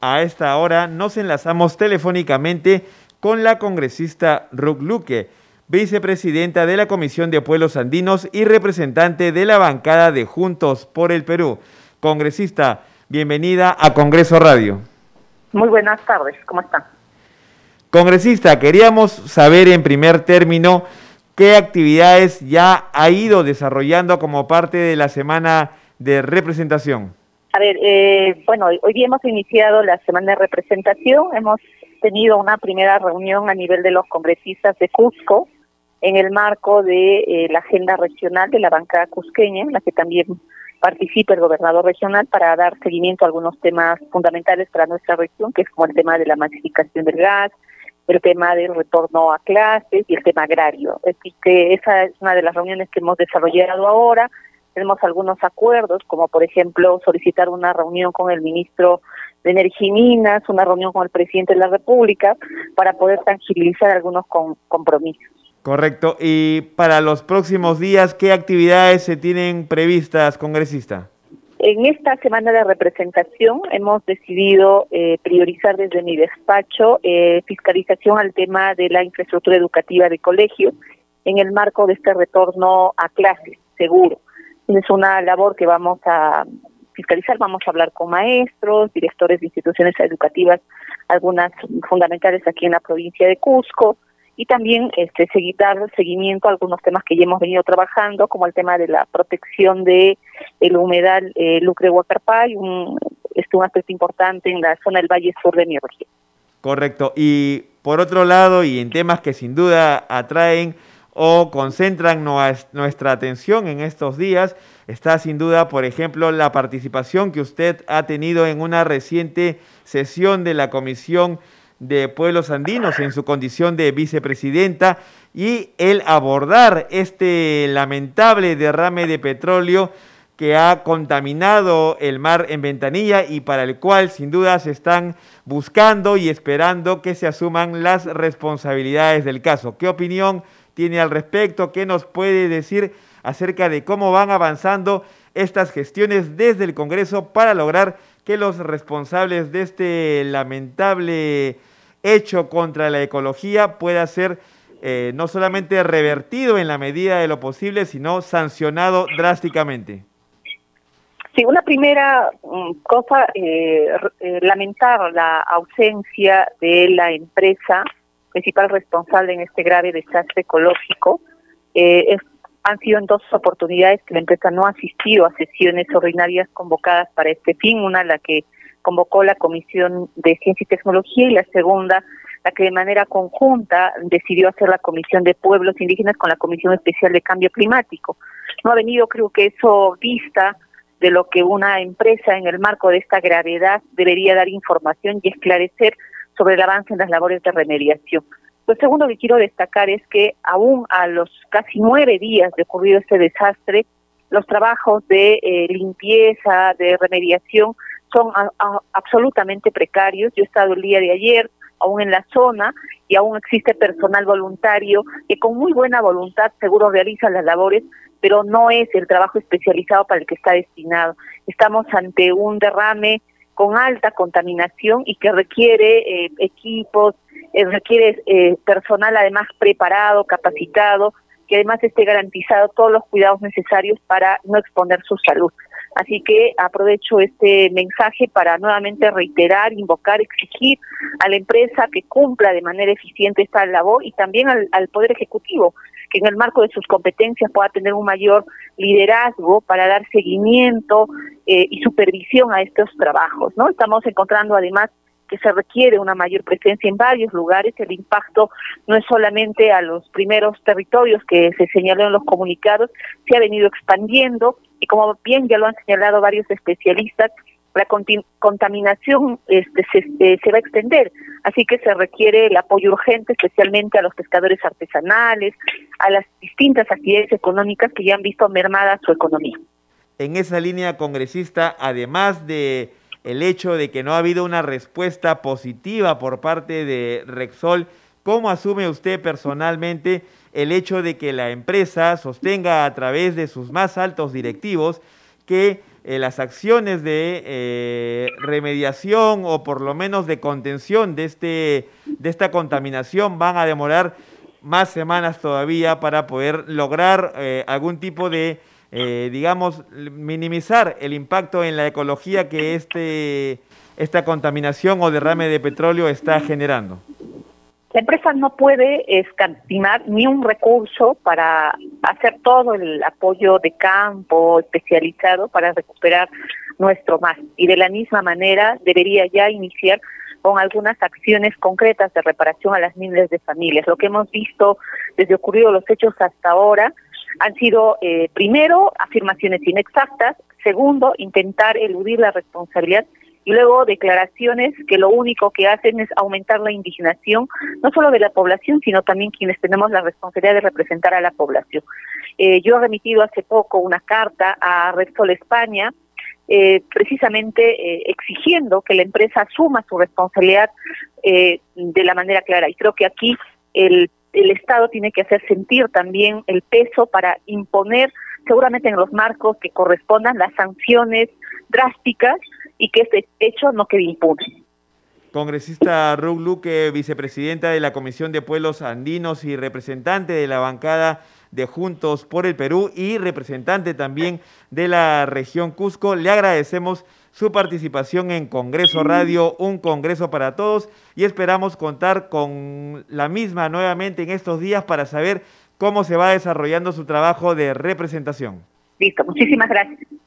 A esta hora nos enlazamos telefónicamente con la congresista Ruth Luque, vicepresidenta de la Comisión de Pueblos Andinos y representante de la bancada de Juntos por el Perú. Congresista, bienvenida a Congreso Radio. Muy buenas tardes, ¿cómo están? Congresista, queríamos saber en primer término qué actividades ya ha ido desarrollando como parte de la semana de representación. A ver, eh, bueno, hoy día hemos iniciado la semana de representación, hemos tenido una primera reunión a nivel de los congresistas de Cusco en el marco de eh, la agenda regional de la bancada cusqueña, en la que también participa el gobernador regional para dar seguimiento a algunos temas fundamentales para nuestra región, que es como el tema de la masificación del gas, el tema del retorno a clases y el tema agrario. Así que esa es una de las reuniones que hemos desarrollado ahora. Tenemos algunos acuerdos, como por ejemplo solicitar una reunión con el ministro de Energía y Minas, una reunión con el presidente de la República, para poder tangibilizar algunos compromisos. Correcto. Y para los próximos días, ¿qué actividades se tienen previstas, congresista? En esta semana de representación hemos decidido eh, priorizar desde mi despacho eh, fiscalización al tema de la infraestructura educativa de colegio en el marco de este retorno a clases, seguro. Es una labor que vamos a fiscalizar, vamos a hablar con maestros, directores de instituciones educativas, algunas fundamentales aquí en la provincia de Cusco, y también este, seguir, dar seguimiento a algunos temas que ya hemos venido trabajando, como el tema de la protección de el humedal eh, Lucre Huacarpay, un, este, un aspecto importante en la zona del Valle Sur de mi región. Correcto. Y por otro lado, y en temas que sin duda atraen o concentran nuestra atención en estos días, está sin duda, por ejemplo, la participación que usted ha tenido en una reciente sesión de la Comisión de Pueblos Andinos en su condición de vicepresidenta y el abordar este lamentable derrame de petróleo que ha contaminado el mar en Ventanilla y para el cual sin duda se están buscando y esperando que se asuman las responsabilidades del caso. ¿Qué opinión tiene al respecto? ¿Qué nos puede decir acerca de cómo van avanzando estas gestiones desde el Congreso para lograr que los responsables de este lamentable hecho contra la ecología pueda ser eh, no solamente revertido en la medida de lo posible, sino sancionado drásticamente. Sí, una primera mm, cosa, eh, eh, lamentar la ausencia de la empresa principal responsable en este grave desastre ecológico. han sido en dos oportunidades que la empresa no ha asistido a sesiones ordinarias convocadas para este fin, una la que convocó la Comisión de Ciencia y Tecnología y la segunda, la que de manera conjunta decidió hacer la Comisión de Pueblos Indígenas con la Comisión Especial de Cambio Climático. No ha venido, creo que eso vista de lo que una empresa en el marco de esta gravedad debería dar información y esclarecer sobre el avance en las labores de remediación. Lo segundo que quiero destacar es que aún a los casi nueve días de ocurrido este desastre, los trabajos de eh, limpieza, de remediación, son absolutamente precarios. Yo he estado el día de ayer aún en la zona y aún existe personal voluntario que con muy buena voluntad seguro realiza las labores, pero no es el trabajo especializado para el que está destinado. Estamos ante un derrame con alta contaminación y que requiere eh, equipos, eh, requiere eh, personal además preparado, capacitado, que además esté garantizado todos los cuidados necesarios para no exponer su salud. Así que aprovecho este mensaje para nuevamente reiterar, invocar, exigir a la empresa que cumpla de manera eficiente esta labor y también al, Poder Ejecutivo, que en el marco de sus competencias pueda tener un mayor liderazgo para dar seguimiento eh, y supervisión a estos trabajos. ¿no? Estamos encontrando además que se requiere una mayor presencia en varios lugares. El impacto no es solamente a los primeros territorios que se señaló en los comunicados, se ha venido expandiendo y como bien ya lo han señalado varios especialistas, la contaminación este, se, se, va a extender, así que se requiere el apoyo urgente, especialmente a los pescadores artesanales, a las distintas actividades económicas que ya han visto mermada su economía. En esa línea, congresista, además de el hecho de que no ha habido una respuesta positiva por parte de Rexol. ¿Cómo asume usted personalmente el hecho de que la empresa sostenga a través de sus más altos directivos que eh, las acciones de eh, remediación o por lo menos de contención de, este, de esta contaminación van a demorar más semanas todavía para poder lograr eh, algún tipo de, digamos, minimizar el impacto en la ecología que este, esta contaminación o derrame de petróleo está generando. La empresa no puede escatimar ni un recurso para hacer todo el apoyo de campo especializado para recuperar nuestro mar. Y de la misma manera debería ya iniciar con algunas acciones concretas de reparación a las miles de familias. Lo que hemos visto desde ocurrido los hechos hasta ahora han sido, eh, primero, afirmaciones inexactas, segundo, intentar eludir la responsabilidad y luego declaraciones que lo único que hacen es aumentar la indignación, no solo de la población, sino también quienes tenemos la responsabilidad de representar a la población. Eh, yo he remitido hace poco una carta a Repsol España, eh, precisamente eh, exigiendo que la empresa asuma su responsabilidad de la manera clara. Y creo que aquí el, el Estado tiene que hacer sentir también el peso para imponer, seguramente en los marcos que correspondan, las sanciones drásticas y que este hecho no quede impune. Congresista Ruth Luque, vicepresidenta de la Comisión de Pueblos Andinos y representante de la bancada de Juntos por el Perú y representante también de la región Cusco, le agradecemos su participación en Congreso Radio, un Congreso para todos y esperamos contar con la misma nuevamente en estos días para saber cómo se va desarrollando su trabajo de representación. Listo, muchísimas gracias.